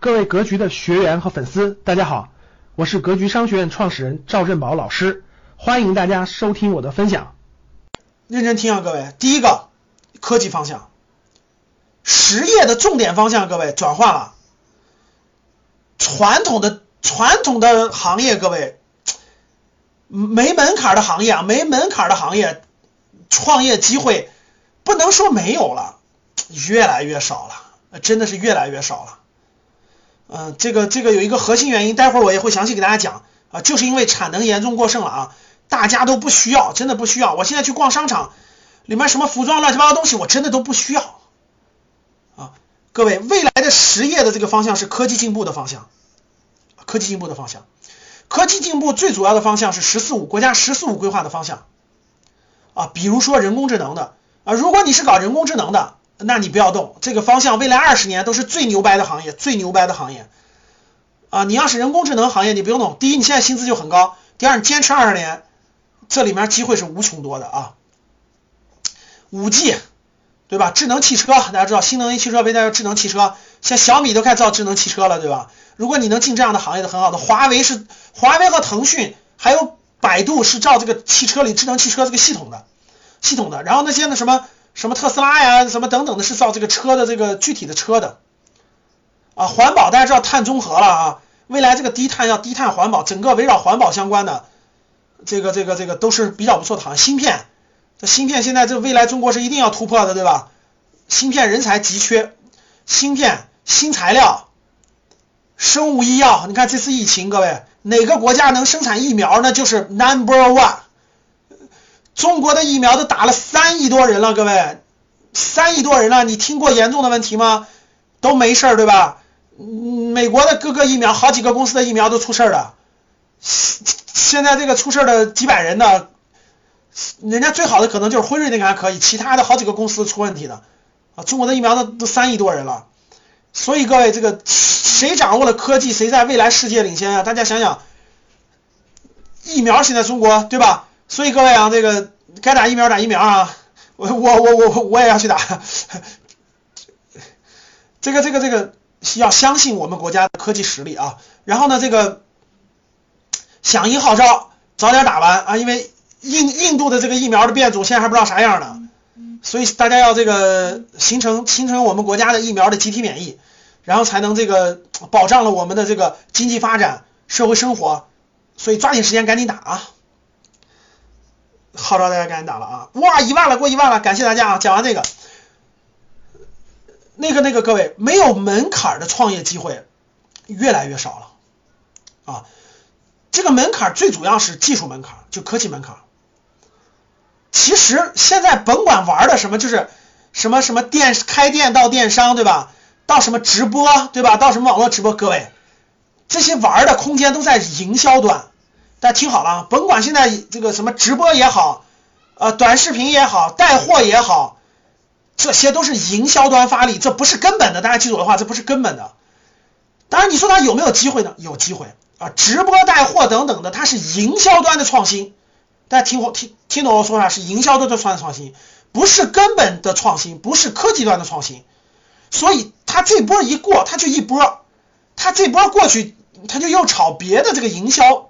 各位格局的学员和粉丝，大家好，我是格局商学院创始人赵振宝老师，欢迎大家收听我的分享。认真听啊，各位，第一个科技方向，实业的重点方向，各位转换了，传统的传统的行业，各位没门槛的行业啊，没门槛的行业，创业机会不能说没有了，越来越少了，真的是越来越少了。嗯，这个这个有一个核心原因，待会儿我也会详细给大家讲啊，就是因为产能严重过剩了啊，大家都不需要，真的不需要。我现在去逛商场，里面什么服装乱七八糟东西，我真的都不需要啊。各位，未来的实业的这个方向是科技进步的方向，科技进步的方向，科技进步最主要的方向是“十四五”国家“十四五”规划的方向啊，比如说人工智能的啊，如果你是搞人工智能的。那你不要动，这个方向未来二十年都是最牛掰的行业，最牛掰的行业啊！你要是人工智能行业，你不用动。第一，你现在薪资就很高；第二，你坚持二十年，这里面机会是无穷多的啊。五 G，对吧？智能汽车，大家知道新能源汽车为代智能汽车，像小米都开始造智能汽车了，对吧？如果你能进这样的行业的，很好的。华为是华为和腾讯还有百度是造这个汽车里智能汽车这个系统的系统的，然后那些那什么？什么特斯拉呀，什么等等的，是造这个车的这个具体的车的啊。环保大家知道碳中和了啊，未来这个低碳要低碳环保，整个围绕环保相关的这个这个这个都是比较不错的行业。芯片，这芯片现在这未来中国是一定要突破的，对吧？芯片人才急缺，芯片新材料，生物医药，你看这次疫情，各位哪个国家能生产疫苗，那就是 number one。中国的疫苗都打了三亿多人了，各位，三亿多人了，你听过严重的问题吗？都没事儿，对吧？美国的各个疫苗，好几个公司的疫苗都出事儿了，现在这个出事儿的几百人的，人家最好的可能就是辉瑞那个还可以，其他的好几个公司出问题的啊。中国的疫苗都都三亿多人了，所以各位，这个谁掌握了科技，谁在未来世界领先啊？大家想想，疫苗现在中国，对吧？所以各位啊，这个该打疫苗打疫苗啊，我我我我我也要去打。这个这个这个要相信我们国家的科技实力啊。然后呢，这个响应号召，早点打完啊，因为印印度的这个疫苗的变种现在还不知道啥样呢，所以大家要这个形成形成我们国家的疫苗的集体免疫，然后才能这个保障了我们的这个经济发展、社会生活。所以抓紧时间赶紧打啊！号召大家赶紧打了啊！哇，一万了，过一万了，感谢大家啊！讲完这个，那个那个各位，没有门槛的创业机会越来越少了啊！这个门槛最主要是技术门槛，就科技门槛。其实现在甭管玩的什么，就是什么什么电开店到电商，对吧？到什么直播，对吧？到什么网络直播，各位，这些玩的空间都在营销端。大家听好了啊，甭管现在这个什么直播也好，呃，短视频也好，带货也好，这些都是营销端发力，这不是根本的。大家记住我的话，这不是根本的。当然，你说它有没有机会呢？有机会啊，直播带货等等的，它是营销端的创新。大家听我听听懂我说啥？是营销端的创创新，不是根本的创新，不是科技端的创新。所以它这波一过，它就一波，它这波过去，它就又炒别的这个营销。